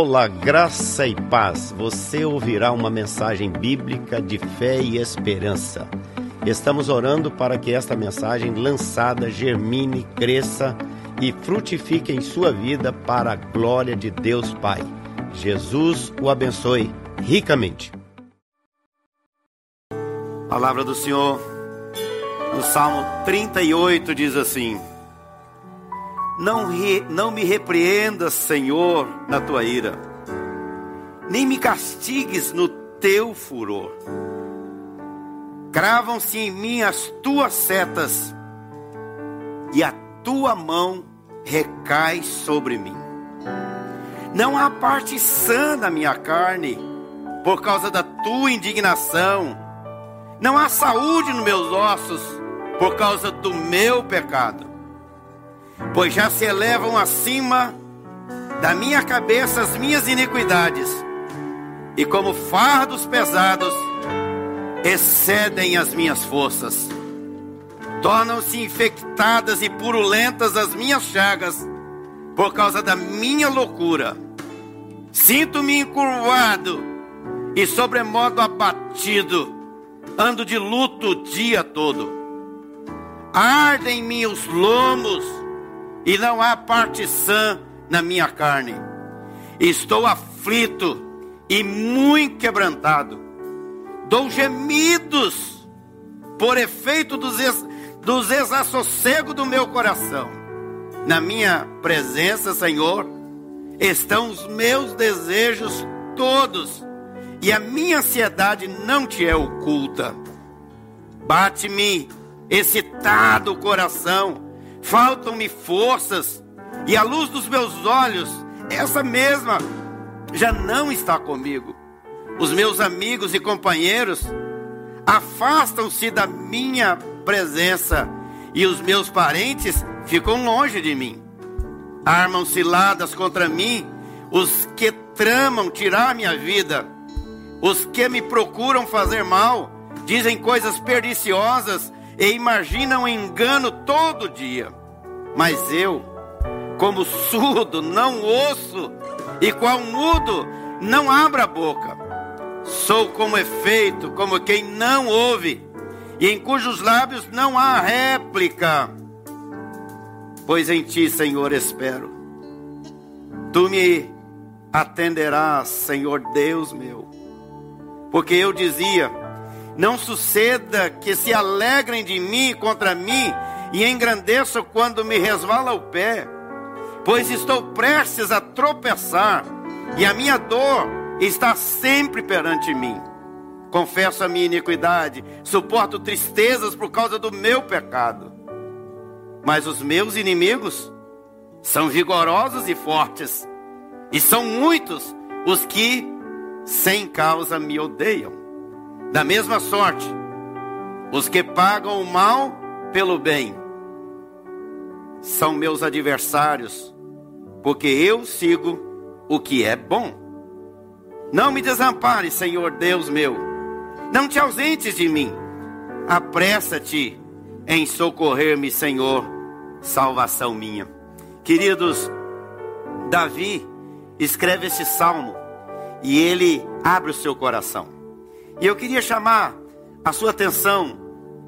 Olá, graça e paz. Você ouvirá uma mensagem bíblica de fé e esperança. Estamos orando para que esta mensagem lançada germine, cresça e frutifique em sua vida para a glória de Deus Pai. Jesus o abençoe ricamente. Palavra do Senhor no Salmo 38 diz assim: não, re, não me repreendas, Senhor, na tua ira, nem me castigues no teu furor. Cravam-se em mim as tuas setas, e a tua mão recai sobre mim. Não há parte sã na minha carne, por causa da tua indignação. Não há saúde nos meus ossos, por causa do meu pecado pois já se elevam acima da minha cabeça as minhas iniquidades, e como fardos pesados excedem as minhas forças. Tornam-se infectadas e purulentas as minhas chagas por causa da minha loucura. Sinto-me encurvado e sobremodo abatido. Ando de luto o dia todo. Ardem em mim os lomos e não há parte sã na minha carne. Estou aflito e muito quebrantado. Dou gemidos por efeito dos, ex, dos desassossegos do meu coração. Na minha presença, Senhor, estão os meus desejos todos, e a minha ansiedade não te é oculta. Bate-me excitado o coração faltam-me forças, e a luz dos meus olhos, essa mesma, já não está comigo. Os meus amigos e companheiros afastam-se da minha presença, e os meus parentes ficam longe de mim. Armam ciladas contra mim os que tramam tirar minha vida, os que me procuram fazer mal, dizem coisas perniciosas e imaginam engano todo dia. Mas eu, como surdo, não ouço, e qual mudo, não abro a boca. Sou como efeito, como quem não ouve, e em cujos lábios não há réplica. Pois em ti, Senhor, espero. Tu me atenderás, Senhor Deus meu. Porque eu dizia: Não suceda que se alegrem de mim contra mim e engrandeço quando me resvala o pé, pois estou prestes a tropeçar e a minha dor está sempre perante mim. Confesso a minha iniquidade, suporto tristezas por causa do meu pecado. Mas os meus inimigos são vigorosos e fortes, e são muitos os que sem causa me odeiam. Da mesma sorte, os que pagam o mal pelo bem são meus adversários, porque eu sigo o que é bom. Não me desampare, Senhor Deus meu. Não te ausentes de mim. Apressa-te em socorrer-me, Senhor, salvação minha. Queridos, Davi escreve esse salmo e ele abre o seu coração. E eu queria chamar a sua atenção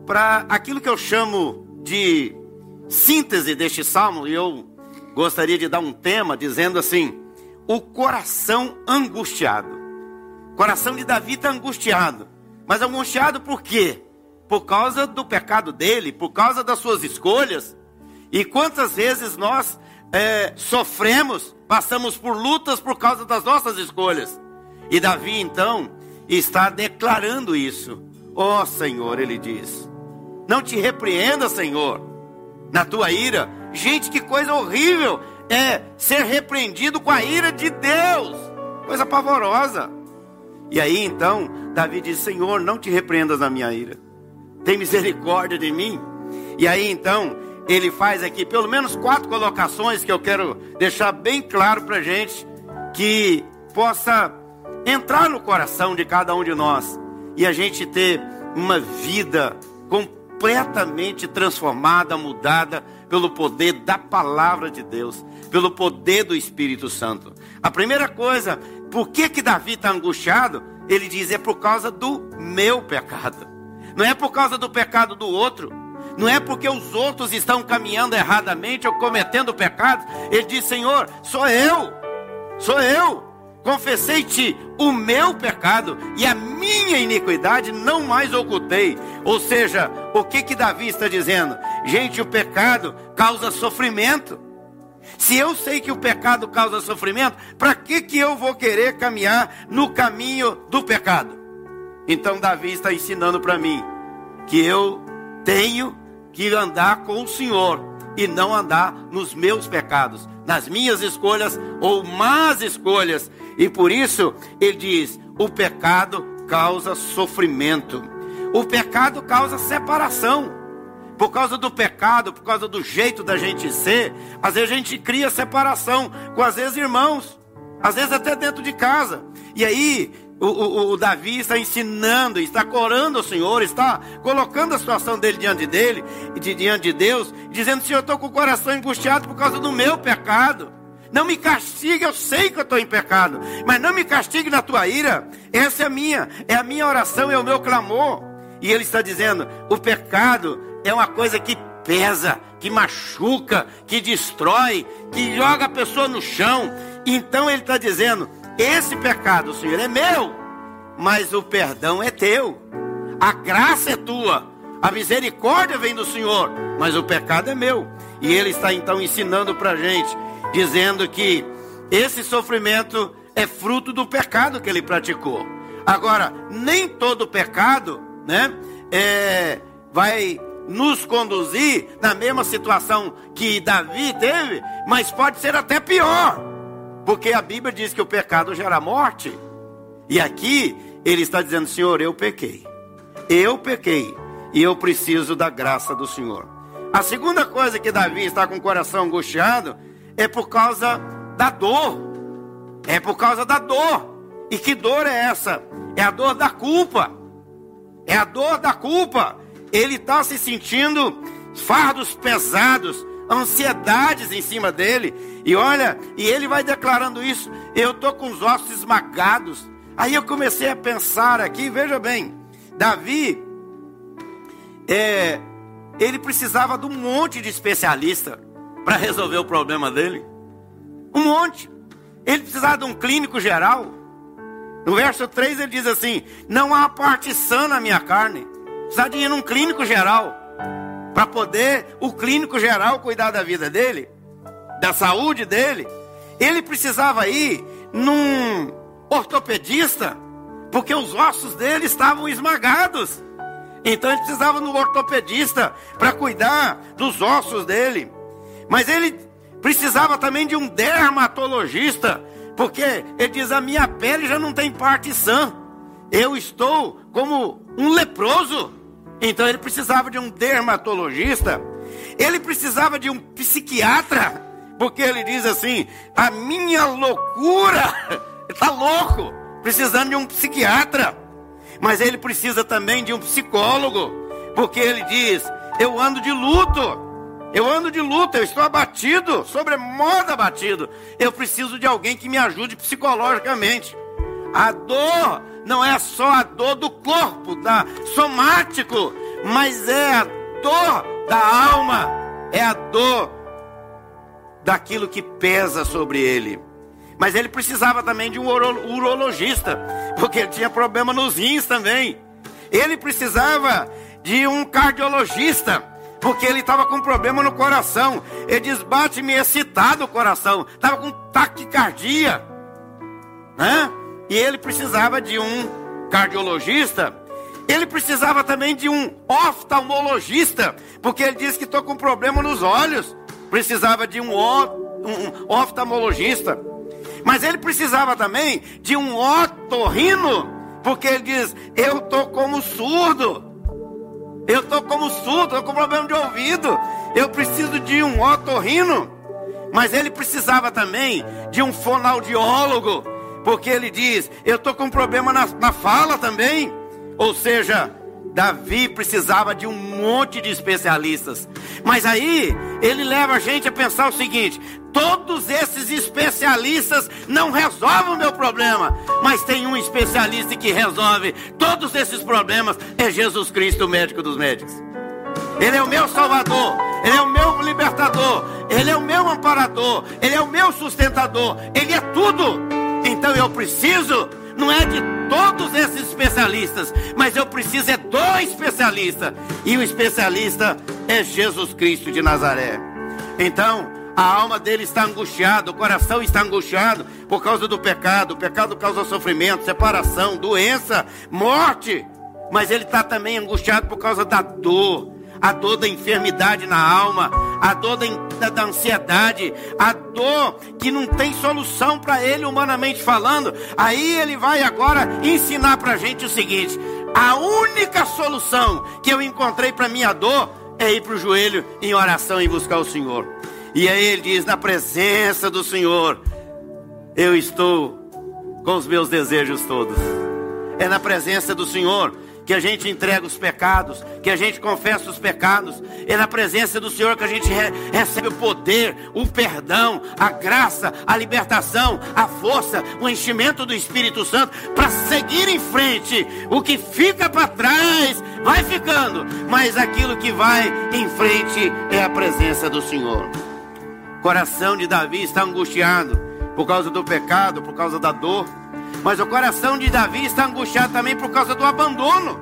para aquilo que eu chamo de síntese deste salmo, e eu gostaria de dar um tema dizendo assim: o coração angustiado. O coração de Davi está angustiado. Mas angustiado por quê? Por causa do pecado dele, por causa das suas escolhas. E quantas vezes nós é, sofremos, passamos por lutas por causa das nossas escolhas. E Davi então está declarando isso. Ó oh, Senhor, ele diz: Não te repreenda, Senhor na tua ira. Gente, que coisa horrível é ser repreendido com a ira de Deus. Coisa pavorosa. E aí então, Davi diz: Senhor, não te repreendas na minha ira. Tem misericórdia de mim. E aí então, ele faz aqui pelo menos quatro colocações que eu quero deixar bem claro para gente, que possa entrar no coração de cada um de nós e a gente ter uma vida com completamente transformada, mudada pelo poder da palavra de Deus, pelo poder do Espírito Santo. A primeira coisa, por que que Davi está angustiado? Ele diz é por causa do meu pecado. Não é por causa do pecado do outro. Não é porque os outros estão caminhando erradamente ou cometendo pecados. Ele diz: Senhor, sou eu, sou eu. Confessei-te o meu pecado e a minha iniquidade não mais ocultei. Ou seja, o que que Davi está dizendo? Gente, o pecado causa sofrimento. Se eu sei que o pecado causa sofrimento, para que que eu vou querer caminhar no caminho do pecado? Então Davi está ensinando para mim que eu tenho que andar com o Senhor e não andar nos meus pecados, nas minhas escolhas ou más escolhas. E por isso ele diz: o pecado causa sofrimento, o pecado causa separação. Por causa do pecado, por causa do jeito da gente ser, às vezes a gente cria separação com às vezes irmãos, às vezes até dentro de casa. E aí o, o, o, Davi está ensinando, está corando ao Senhor, está colocando a situação dele diante dele, de, diante de Deus, dizendo: Senhor, eu estou com o coração angustiado por causa do meu pecado. Não me castigue, eu sei que eu estou em pecado, mas não me castigue na tua ira. Essa é a minha, é a minha oração, é o meu clamor. E ele está dizendo: o pecado é uma coisa que pesa, que machuca, que destrói, que joga a pessoa no chão. Então ele está dizendo: esse pecado, Senhor, é meu, mas o perdão é teu. A graça é tua. A misericórdia vem do Senhor, mas o pecado é meu. E ele está então ensinando para a gente, dizendo que esse sofrimento é fruto do pecado que ele praticou. Agora, nem todo pecado, né, é, vai nos conduzir na mesma situação que Davi teve, mas pode ser até pior. Porque a Bíblia diz que o pecado gera morte. E aqui ele está dizendo: Senhor, eu pequei. Eu pequei. E eu preciso da graça do Senhor. A segunda coisa que Davi está com o coração angustiado é por causa da dor. É por causa da dor. E que dor é essa? É a dor da culpa. É a dor da culpa. Ele está se sentindo fardos pesados, ansiedades em cima dele. E olha, e ele vai declarando isso. Eu estou com os ossos esmagados. Aí eu comecei a pensar aqui, veja bem, Davi, é, ele precisava de um monte de especialista para resolver o problema dele. Um monte. Ele precisava de um clínico geral. No verso 3 ele diz assim: Não há parte sã na minha carne. Precisava de ir num clínico geral. Para poder o clínico geral cuidar da vida dele da saúde dele, ele precisava ir num ortopedista, porque os ossos dele estavam esmagados. Então ele precisava no ortopedista para cuidar dos ossos dele. Mas ele precisava também de um dermatologista, porque ele diz: a minha pele já não tem parte sã. Eu estou como um leproso. Então ele precisava de um dermatologista. Ele precisava de um psiquiatra porque ele diz assim: a minha loucura, está louco, precisando de um psiquiatra. Mas ele precisa também de um psicólogo, porque ele diz: eu ando de luto. Eu ando de luto, eu estou abatido, sobremodo abatido. Eu preciso de alguém que me ajude psicologicamente. A dor não é só a dor do corpo, da somático, mas é a dor da alma, é a dor daquilo que pesa sobre ele. Mas ele precisava também de um urologista, porque ele tinha problema nos rins também. Ele precisava de um cardiologista, porque ele estava com problema no coração. Ele diz: bate-me excitado o coração, estava com taquicardia. Né? E ele precisava de um cardiologista. Ele precisava também de um oftalmologista, porque ele disse que estou com problema nos olhos precisava de um, um oftalmologista, mas ele precisava também de um otorrino, porque ele diz: Eu estou como surdo, eu estou como surdo, estou com problema de ouvido, eu preciso de um otorrino. Mas ele precisava também de um fonoaudiólogo, porque ele diz: Eu estou com problema na, na fala também. Ou seja, Davi precisava de um monte de especialistas. Mas aí ele leva a gente a pensar o seguinte: todos esses especialistas não resolvem o meu problema, mas tem um especialista que resolve todos esses problemas, é Jesus Cristo, o médico dos médicos. Ele é o meu salvador, ele é o meu libertador, ele é o meu amparador, ele é o meu sustentador, ele é tudo. Então eu preciso não é de todos esses especialistas, mas eu preciso é do especialista. E o especialista é Jesus Cristo de Nazaré. Então, a alma dele está angustiada, o coração está angustiado por causa do pecado. O pecado causa sofrimento, separação, doença, morte. Mas ele está também angustiado por causa da dor a dor da enfermidade na alma, a dor da, da, da ansiedade, a dor que não tem solução para ele, humanamente falando. Aí ele vai agora ensinar para a gente o seguinte: a única solução que eu encontrei para minha dor é ir para o joelho em oração e buscar o Senhor. E aí ele diz: na presença do Senhor, eu estou com os meus desejos todos. É na presença do Senhor que a gente entrega os pecados, que a gente confessa os pecados. É na presença do Senhor que a gente re recebe o poder, o perdão, a graça, a libertação, a força, o enchimento do Espírito Santo para seguir em frente. O que fica para trás vai ficando, mas aquilo que vai em frente é a presença do Senhor. O coração de Davi está angustiado por causa do pecado, por causa da dor mas o coração de Davi está angustiado também por causa do abandono.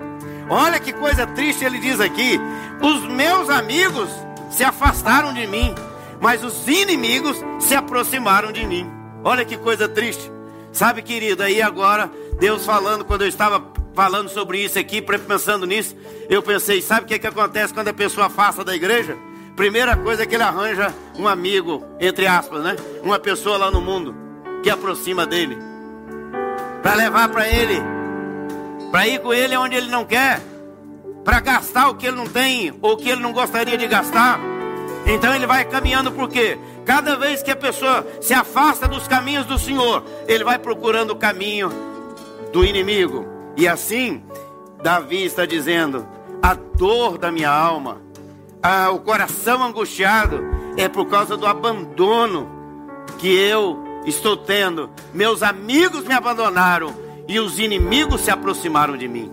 Olha que coisa triste ele diz aqui: os meus amigos se afastaram de mim, mas os inimigos se aproximaram de mim. Olha que coisa triste. Sabe, querido, aí agora, Deus falando, quando eu estava falando sobre isso aqui, pensando nisso, eu pensei: sabe o que, é que acontece quando a pessoa afasta da igreja? Primeira coisa é que ele arranja um amigo, entre aspas, né? Uma pessoa lá no mundo que aproxima dele para levar para ele, para ir com ele onde ele não quer, para gastar o que ele não tem ou o que ele não gostaria de gastar. Então ele vai caminhando porque cada vez que a pessoa se afasta dos caminhos do Senhor, ele vai procurando o caminho do inimigo. E assim, Davi está dizendo: a dor da minha alma, a, o coração angustiado, é por causa do abandono que eu estou tendo. Meus amigos me abandonaram e os inimigos se aproximaram de mim.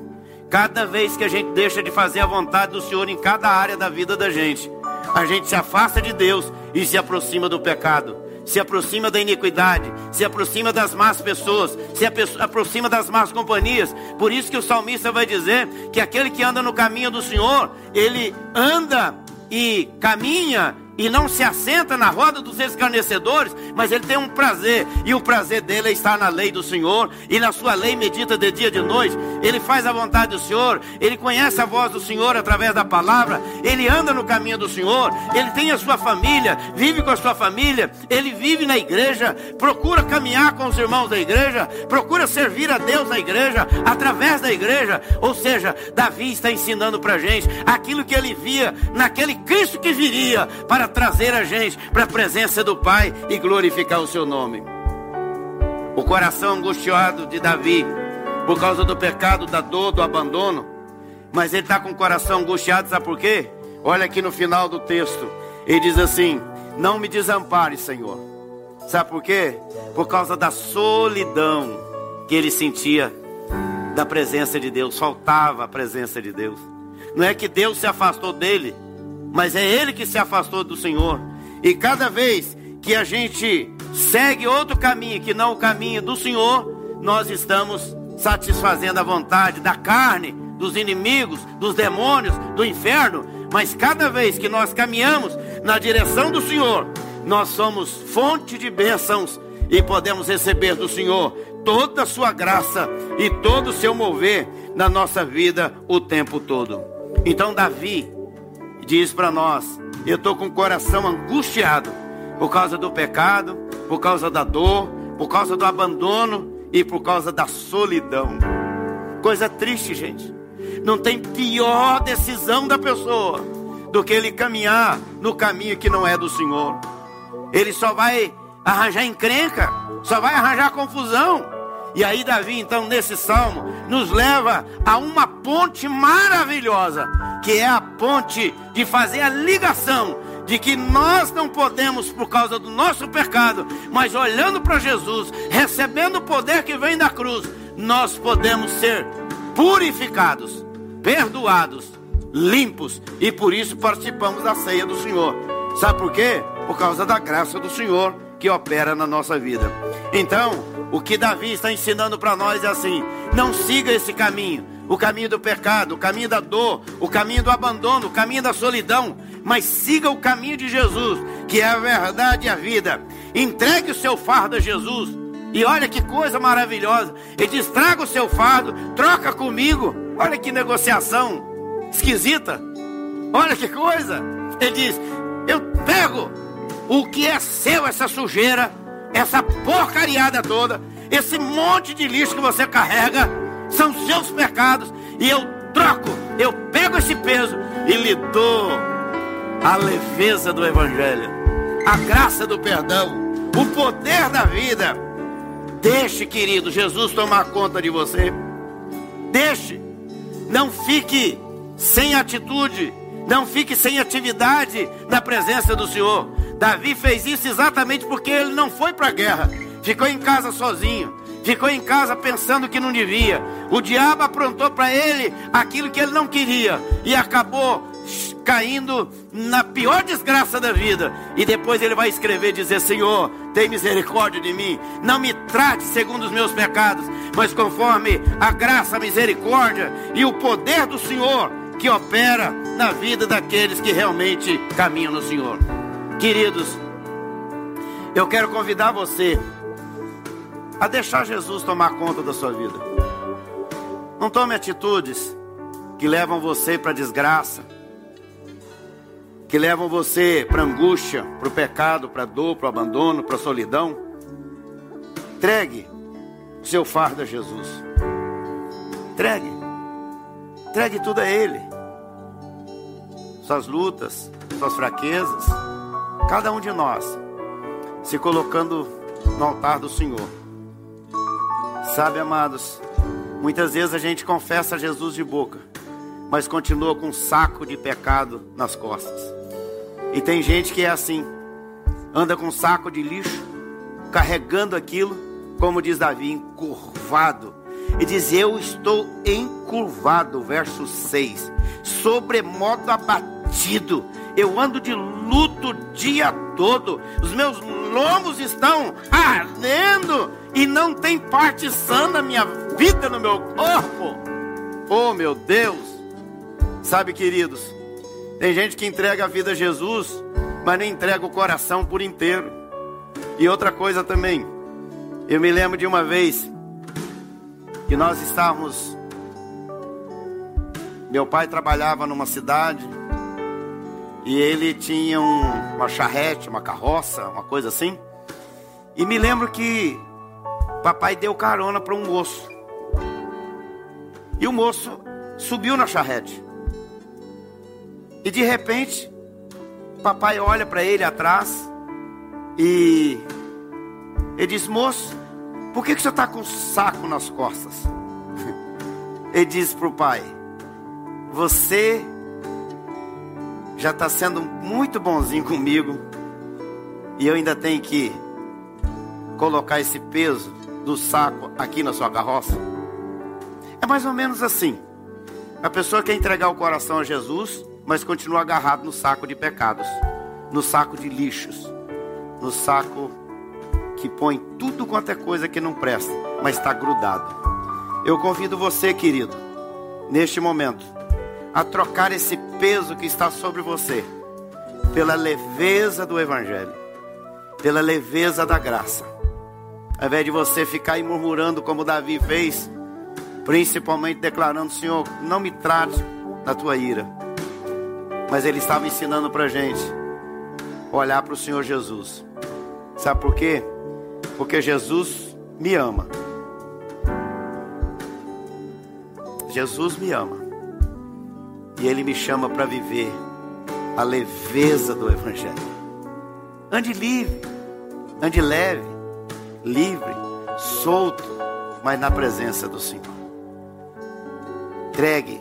Cada vez que a gente deixa de fazer a vontade do Senhor em cada área da vida da gente, a gente se afasta de Deus e se aproxima do pecado, se aproxima da iniquidade, se aproxima das más pessoas, se aproxima das más companhias. Por isso que o salmista vai dizer que aquele que anda no caminho do Senhor, ele anda e caminha e não se assenta na roda dos escarnecedores, mas ele tem um prazer, e o prazer dele é estar na lei do Senhor, e na sua lei medita de dia e de noite. Ele faz a vontade do Senhor, ele conhece a voz do Senhor através da palavra, ele anda no caminho do Senhor, ele tem a sua família, vive com a sua família, ele vive na igreja, procura caminhar com os irmãos da igreja, procura servir a Deus na igreja, através da igreja. Ou seja, Davi está ensinando para a gente aquilo que ele via naquele Cristo que viria para para trazer a gente para a presença do Pai e glorificar o seu nome. O coração angustiado de Davi, por causa do pecado, da dor, do abandono, mas ele está com o coração angustiado, sabe por quê? Olha aqui no final do texto, ele diz assim: Não me desampare, Senhor. Sabe por quê? Por causa da solidão que ele sentia da presença de Deus, faltava a presença de Deus. Não é que Deus se afastou dele, mas é ele que se afastou do Senhor. E cada vez que a gente segue outro caminho que não o caminho do Senhor, nós estamos satisfazendo a vontade da carne, dos inimigos, dos demônios, do inferno. Mas cada vez que nós caminhamos na direção do Senhor, nós somos fonte de bênçãos e podemos receber do Senhor toda a sua graça e todo o seu mover na nossa vida o tempo todo. Então Davi, diz para nós: eu estou com o coração angustiado por causa do pecado, por causa da dor, por causa do abandono e por causa da solidão. Coisa triste, gente. Não tem pior decisão da pessoa do que ele caminhar no caminho que não é do Senhor. Ele só vai arranjar encrenca, só vai arranjar confusão. E aí, Davi, então, nesse salmo, nos leva a uma ponte maravilhosa, que é a ponte de fazer a ligação de que nós não podemos, por causa do nosso pecado, mas olhando para Jesus, recebendo o poder que vem da cruz, nós podemos ser purificados, perdoados, limpos e por isso participamos da ceia do Senhor. Sabe por quê? Por causa da graça do Senhor que opera na nossa vida. Então, o que Davi está ensinando para nós é assim: não siga esse caminho, o caminho do pecado, o caminho da dor, o caminho do abandono, o caminho da solidão, mas siga o caminho de Jesus, que é a verdade e a vida. Entregue o seu fardo a Jesus. E olha que coisa maravilhosa. Ele diz: traga o seu fardo, troca comigo. Olha que negociação esquisita. Olha que coisa. Ele diz: eu pego o que é seu, essa sujeira, essa porcariada toda, esse monte de lixo que você carrega, são seus pecados, e eu troco, eu pego esse peso e lhe dou a leveza do Evangelho, a graça do perdão, o poder da vida. Deixe, querido, Jesus tomar conta de você. Deixe, não fique sem atitude, não fique sem atividade na presença do Senhor. Davi fez isso exatamente porque ele não foi para a guerra, ficou em casa sozinho, ficou em casa pensando que não devia. O diabo aprontou para ele aquilo que ele não queria e acabou caindo na pior desgraça da vida. E depois ele vai escrever dizer: Senhor, tem misericórdia de mim. Não me trate segundo os meus pecados, mas conforme a graça, a misericórdia e o poder do Senhor que opera na vida daqueles que realmente caminham no Senhor. Queridos, eu quero convidar você a deixar Jesus tomar conta da sua vida. Não tome atitudes que levam você para a desgraça, que levam você para angústia, para o pecado, para dor, para o abandono, para a solidão. Entregue seu fardo a Jesus. Entregue. Entregue tudo a Ele. Suas lutas, suas fraquezas cada um de nós se colocando no altar do Senhor. Sabe, amados, muitas vezes a gente confessa Jesus de boca, mas continua com um saco de pecado nas costas. E tem gente que é assim, anda com um saco de lixo, carregando aquilo, como diz Davi, encurvado. E diz: Eu estou encurvado, verso 6, sobremodo abatido eu ando de luto o dia todo. Os meus lombos estão ardendo e não tem parte sã na minha vida, no meu corpo. Oh, meu Deus! Sabe, queridos, tem gente que entrega a vida a Jesus, mas nem entrega o coração por inteiro. E outra coisa também, eu me lembro de uma vez que nós estávamos. Meu pai trabalhava numa cidade e ele tinha um, uma charrete, uma carroça, uma coisa assim. E me lembro que papai deu carona para um moço. E o moço subiu na charrete. E de repente, papai olha para ele atrás e ele diz: Moço, por que, que você está com um saco nas costas? Ele diz para o pai: Você já está sendo muito bonzinho comigo. E eu ainda tenho que colocar esse peso do saco aqui na sua carroça. É mais ou menos assim. A pessoa quer entregar o coração a Jesus, mas continua agarrado no saco de pecados, no saco de lixos, no saco que põe tudo quanto é coisa que não presta, mas está grudado. Eu convido você, querido, neste momento, a trocar esse peso que está sobre você pela leveza do Evangelho, pela leveza da graça. Ao invés de você ficar aí murmurando como Davi fez, principalmente declarando: Senhor, não me trate na tua ira. Mas ele estava ensinando para a gente olhar para o Senhor Jesus. Sabe por quê? Porque Jesus me ama. Jesus me ama. E Ele me chama para viver a leveza do Evangelho. Ande livre, ande leve, livre, solto, mas na presença do Senhor. Entregue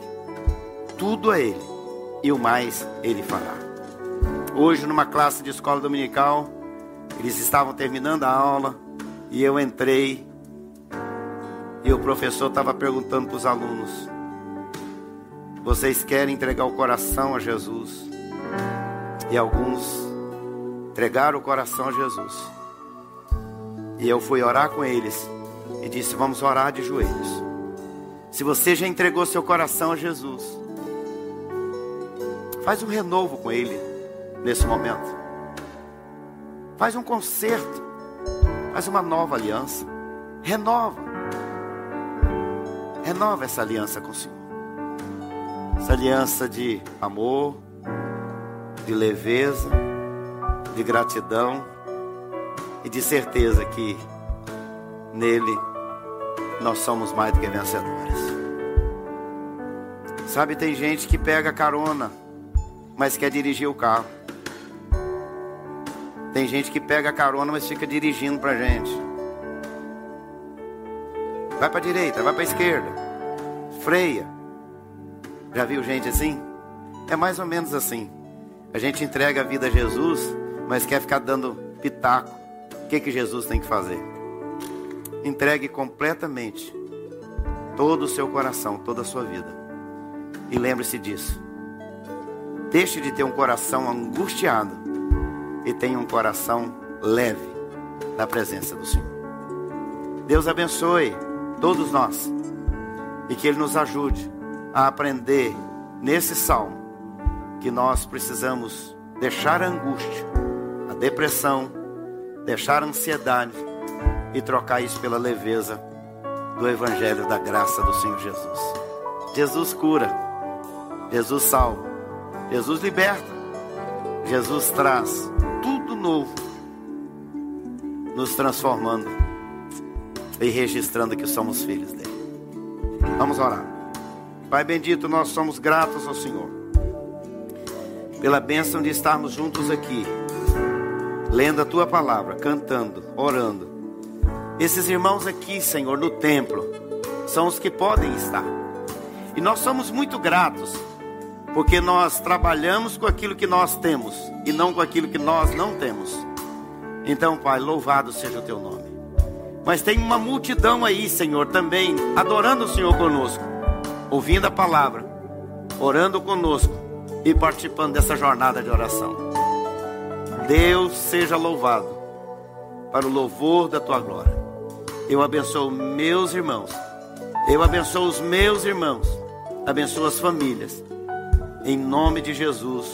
tudo a Ele e o mais Ele fará. Hoje, numa classe de escola dominical, eles estavam terminando a aula e eu entrei e o professor estava perguntando para os alunos: Vocês querem entregar o coração a Jesus? E alguns entregaram o coração a Jesus. E eu fui orar com eles e disse: Vamos orar de joelhos. Se você já entregou seu coração a Jesus, faz um renovo com Ele nesse momento. Faz um conserto, faz uma nova aliança. Renova. Renova essa aliança com o Senhor. Essa aliança de amor, de leveza, de gratidão e de certeza que nele nós somos mais do que vencedores. Sabe, tem gente que pega carona, mas quer dirigir o carro. Tem gente que pega carona, mas fica dirigindo pra gente. Vai para direita, vai para esquerda. Freia. Já viu gente assim? É mais ou menos assim. A gente entrega a vida a Jesus, mas quer ficar dando pitaco. O que, que Jesus tem que fazer? Entregue completamente todo o seu coração, toda a sua vida. E lembre-se disso. Deixe de ter um coração angustiado e tenha um coração leve na presença do Senhor. Deus abençoe todos nós e que Ele nos ajude a aprender nesse salmo que nós precisamos deixar a angústia, a depressão, deixar a ansiedade e trocar isso pela leveza do Evangelho da graça do Senhor Jesus. Jesus cura, Jesus salva, Jesus liberta, Jesus traz tudo novo, nos transformando e registrando que somos filhos dele. Vamos orar. Pai bendito, nós somos gratos ao Senhor pela bênção de estarmos juntos aqui, lendo a tua palavra, cantando, orando. Esses irmãos aqui, Senhor, no templo, são os que podem estar. E nós somos muito gratos, porque nós trabalhamos com aquilo que nós temos e não com aquilo que nós não temos. Então, Pai, louvado seja o teu nome. Mas tem uma multidão aí, Senhor, também adorando o Senhor conosco, ouvindo a palavra, orando conosco e participando dessa jornada de oração. Deus seja louvado para o louvor da tua glória. Eu abençoo meus irmãos. Eu abençoo os meus irmãos. Abençoo as famílias. Em nome de Jesus,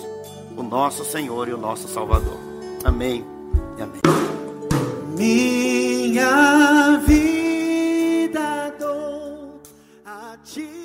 o nosso Senhor e o nosso Salvador. Amém e amém. Minha vida dou a ti.